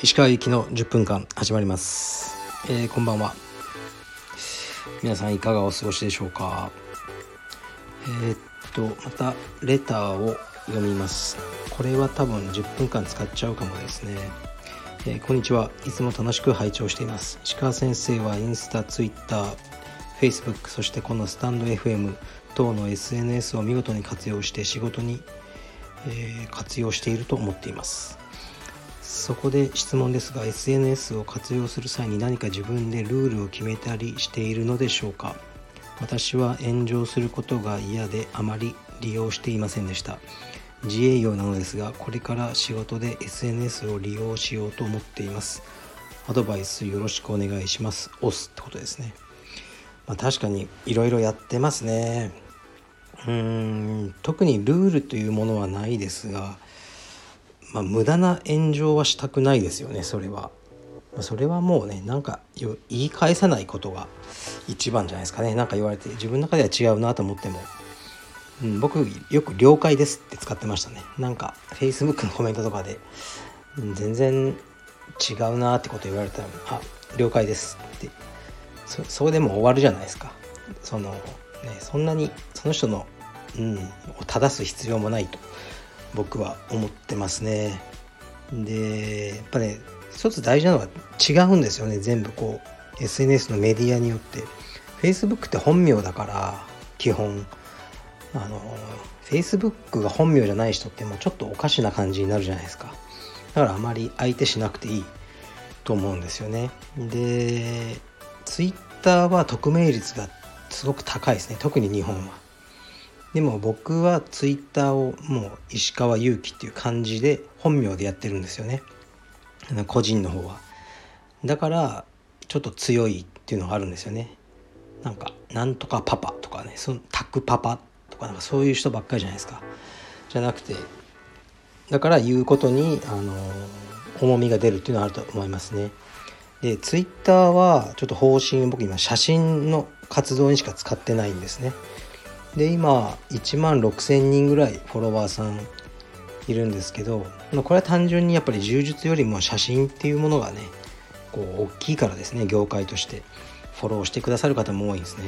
石川行きの10分間始まります、えー、こんばんは。皆さんいかがお過ごしでしょうか。えー、っとまたレターを読みます。これは多分10分間使っちゃうかもですね。えー、こんにちは。いつも楽しく拝聴しています。石川先生はインスタ、ツイッター、フェイスブックそしてこのスタンド FM 等の SNS を見事に活用して仕事に、えー、活用していると思っています。そこで質問ですが SNS を活用する際に何か自分でルールを決めたりしているのでしょうか？私は炎上することが嫌であまり利用していませんでした。自営業なのですがこれから仕事で SNS を利用しようと思っています。アドバイスよろしくお願いします。押すってことですね、まあ、確かにいろいろやってますね。うん特にルールというものはないですが、まあ、無駄な炎上はしたくないですよねそれは。それはもうねなんか言い返さないことが一番じゃないですかね。何か言われて自分の中では違うなと思っても。うん、僕よく「了解です」って使ってましたね。なんか Facebook のコメントとかで、うん、全然違うなってこと言われたら「あ了解です」って。そそれでも終わるじゃないですか。その、ね、そんなにその人の、うん、を正す必要もないと僕は思ってますね。でやっぱね一つ大事なのは違うんですよね全部こう SNS のメディアによって。Facebook って本名だから基本。あの Facebook が本名じゃない人ってもうちょっとおかしな感じになるじゃないですか。だからあまり相手しなくていい。と思うんですよね。で Twitter は匿名率がすごく高いですね。特に日本は。でも僕は Twitter をもう石川祐希っていう感じで本名でやってるんですよね。個人の方は。だからちょっと強いっていうのがあるんですよね。なんかなんとかパパとかね。そのタクパパとかなんかそういう人ばっかりじゃないですか。じゃなくてだから言うことにあの重みが出るっていうのはあると思いますね。でツイッターはちょっと方針僕今写真の活動にしか使ってないんですね。で今1万6,000人ぐらいフォロワーさんいるんですけどこれは単純にやっぱり柔術よりも写真っていうものがねこう大きいからですね業界としてフォローしてくださる方も多いんですね。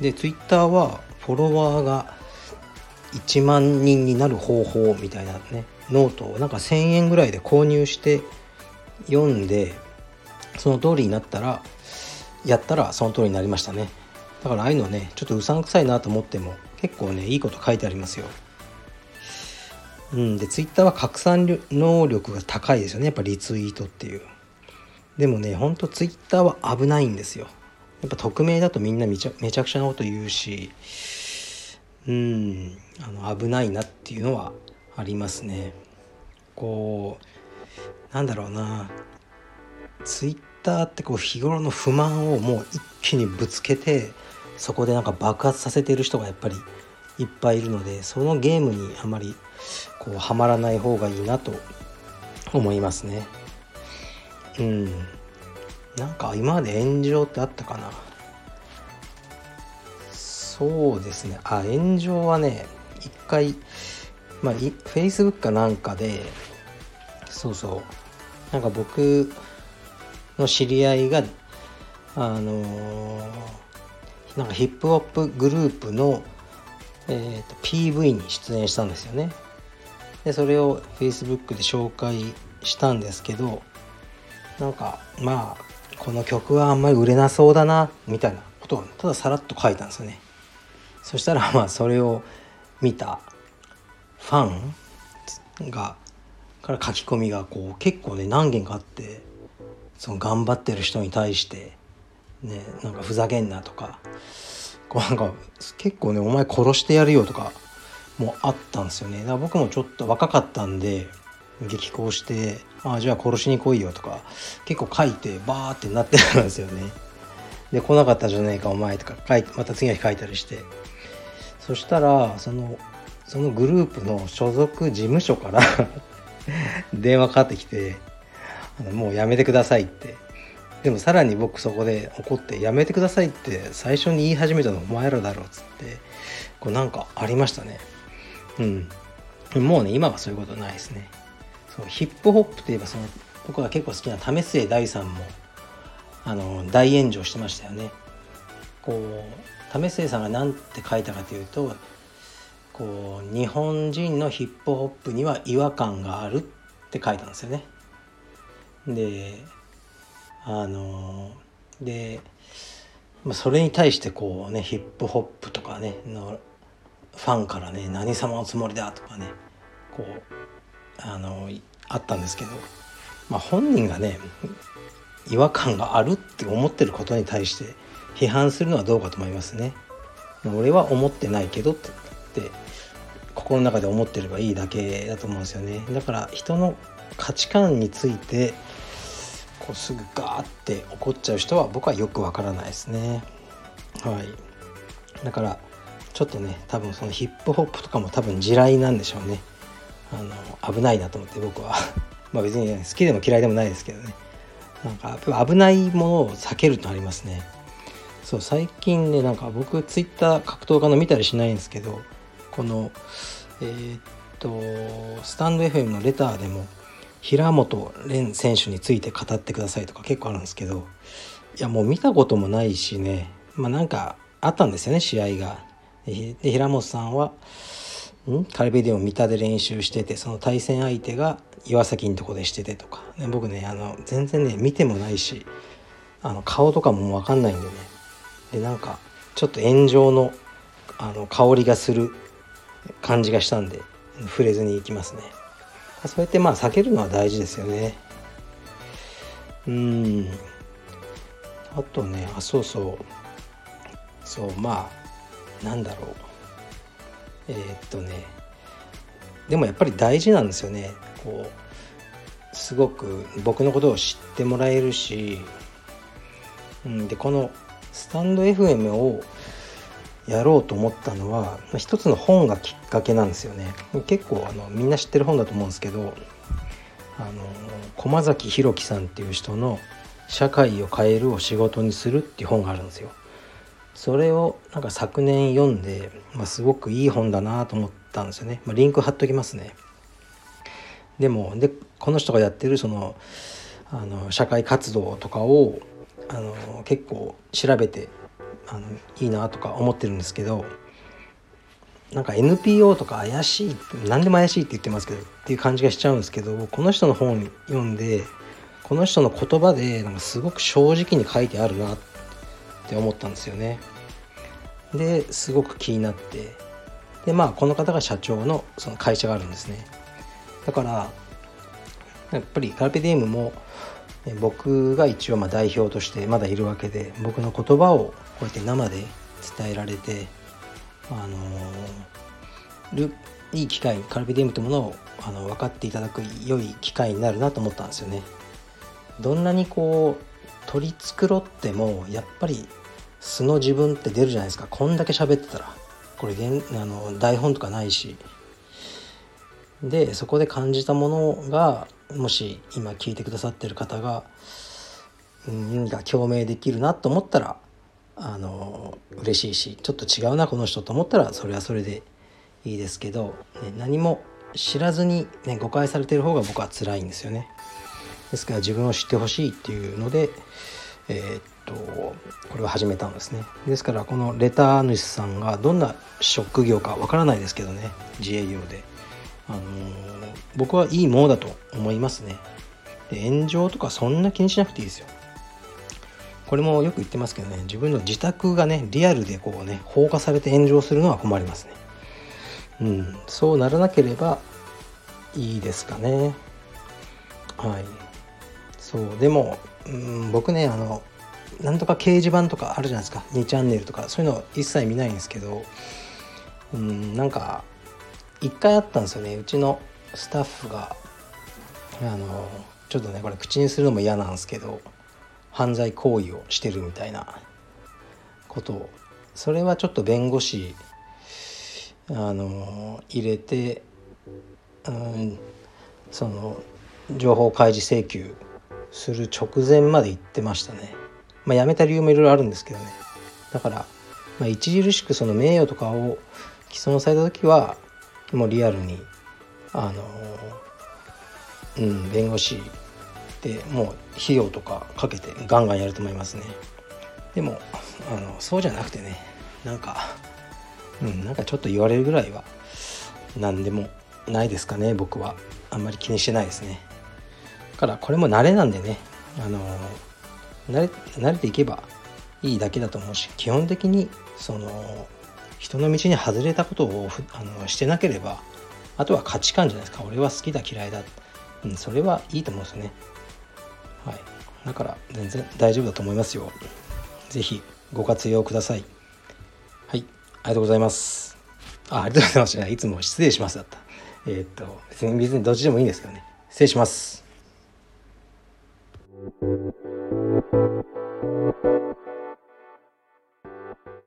で Twitter はフォロワーが1万人になる方法みたいなねノートをなんか1,000円ぐらいで購入して読んでその通りになったらやったらその通りになりましたね。だからああいうのねちょっとうさんくさいなと思っても結構ねいいこと書いてありますよ。うんでツイッターは拡散能力が高いですよねやっぱリツイートっていう。でもねほんとツイッターは危ないんですよ。やっぱ匿名だとみんなめちゃめちゃくちゃなこと言うしうんあの危ないなっていうのはありますね。こうなんだろうな。ツイッターってこう日頃の不満をもう一気にぶつけてそこでなんか爆発させてる人がやっぱりいっぱいいるのでそのゲームにあまりこうはまらない方がいいなと思いますね。うん。なんか今まで炎上ってあったかなそうですねあ炎上はね一回まあフェイスブックかなんかでそうそうなんか僕の知り合いがあのー、なんかヒップホップグループの、えーと、PV に出演したんですよね。でそれを Facebook で紹介したんですけどなんかまあこの曲はあんまり売れなそうだなみたいなことをたださらっと書いたんですよね。そしたらまあそれを見たファンがから書き込みがこう結構ね何件かあってその頑張ってる人に対してねなんかふざけんなとかこうなんか結構ねお前殺してやるよとかもあったんですよね。だから僕もちょっと若かったんで激高して「あじゃあ殺しに来いよ」とか結構書いてバーってなってたんですよね。で来なかったじゃねえかお前とか書いまた次の日書いたりして。そしたらそのそのグループの所属事務所から 電話かかってきてあのもうやめてくださいってでもさらに僕そこで怒って「やめてください」って最初に言い始めたのお前らだろっつってこうなんかありましたね。うん。もうね今はそういうことないですね。そうヒップホップといえばその僕が結構好きな為末大さんもあの大炎上してましたよね。こう為末さんが何て書いたかというとこう日本人のヒップホップには違和感があるって書いたんですよね。であのでそれに対してこうねヒップホップとかねのファンからね「何様のつもりだ」とかねこうあのあったんですけど、まあ、本人がね違和感があるって思ってることに対して批判するのはどうかと思いますね。俺は思ってないけどって心の中で思ってればいいだけだと思うんですよね。だから人の価値観についてこうすぐガーって怒っちゃう人は僕はよくわからないですね。はい。だからちょっとね多分そのヒップホップとかも多分地雷なんでしょうね。あの危ないなと思って僕は まあ別に、ね、好きでも嫌いでもないですけどね。なんか危ないものを避けるとありますね。そう最近ねなんか僕ツイッター格闘家の見たりしないんですけどこのえー、っとスタンド FM のレターでも平本蓮選手について語ってくださいとか結構あるんですけどいやもう見たこともないしねまあなんかあったんですよね試合が。で平本さんはん？カルベディオン三田で練習しててその対戦相手が岩崎のとこでしててとか、ね、僕ねあの全然ね見てもないしあの顔とかも分かんないんでねでなんかちょっと炎上のあの香りがする感じがしたんで触れずにいきますね。そうやってまあ避けるのは大事ですよね。うん。あとねあそうそう。そうまあなんだろう。えー、っとね。でもやっぱり大事なんですよね。こうすごく僕のことを知ってもらえるし、うん、でこのスタンド FM をやろうと思ったのは一つの本がきっかけなんですよね結構あのみんな知ってる本だと思うんですけどあの駒崎弘樹さんっていう人の「社会を変えるを仕事にする」っていう本があるんですよ。それをなんか昨年読んで、まあ、すごくいい本だなと思ったんですよね。まあ、リンク貼っときますね。でもでこの人がやってるそのあの社会活動とかをあの結構調べてあのいいなとか思ってるんですけどなんか NPO とか怪しい何でも怪しいって言ってますけどっていう感じがしちゃうんですけどこの人の本読んでこの人の言葉でなんかすごく正直に書いてあるなって思ったんですよね。ですごく気になってでまあこの方が社長のその会社があるんですね。だからやっぱりカルペディエムも僕が一応ま代表としてまだいるわけで僕の言葉をこうやって生で伝えられてあのいい機会カルビディウムというものをあの分かっていただく良い機会になるなと思ったんですよね。どんなにこう取り繕ってもやっぱり素の自分って出るじゃないですかこんだけ喋ってたらこれあの台本とかないしでそこで感じたものがもし今聞いてくださってる方が何か共鳴できるなと思ったらあの嬉しいしちょっと違うなこの人と思ったらそれはそれでいいですけど、ね、何も知らずに、ね、誤解されてる方が僕は辛いんですよね。ですから自分を知ってほしいっていうので、えー、っとこれを始めたんですね。ですからこのレター主さんがどんな職業かわからないですけどね自営業で、あの、僕はいいものだと思いますね。で炎上とかそんな気にしなくていいですよ。これもよく言ってますけどね自分の自宅がねリアルでこうね放火されて炎上するのは困りますねうんそうならなければいいですかねはいそうでも、うん、僕ねあのなんとか掲示板とかあるじゃないですか2チャンネルとかそういうの一切見ないんですけどうんなんか一回あったんですよね。うちのスタッフがあのちょっとねこれ口にするのも嫌なんですけど犯罪行為をしてるみたいなことを。それはちょっと弁護士あの入れて、うん、その情報開示請求する直前まで行ってましたね。まあ辞めた理由もいろいろあるんですけどね。だから、まあ、著しくその名誉とかを毀損された時はもうリアルにあのうん弁護士でもう費用とかかけてガンガンやると思いますね。でもあのそうじゃなくてねなんかうんなんかちょっと言われるぐらいは何でもないですかね僕は。あんまり気にしてないですね。だからこれも慣れなんでねあの慣れ慣れていけばいいだけだと思うし基本的にその人の道に外れたことをあのしてなければあとは価値観じゃないですか。俺は好きだ嫌いだ、うん、それはいいと思うんですよね。はい。だから全然大丈夫だと思いますよ。是非ご活用ください。はい。ありがとうございます。あありがとうございます。いつも失礼しますだった。えー、っと別に別にどっちでもいいんですけどね。失礼します。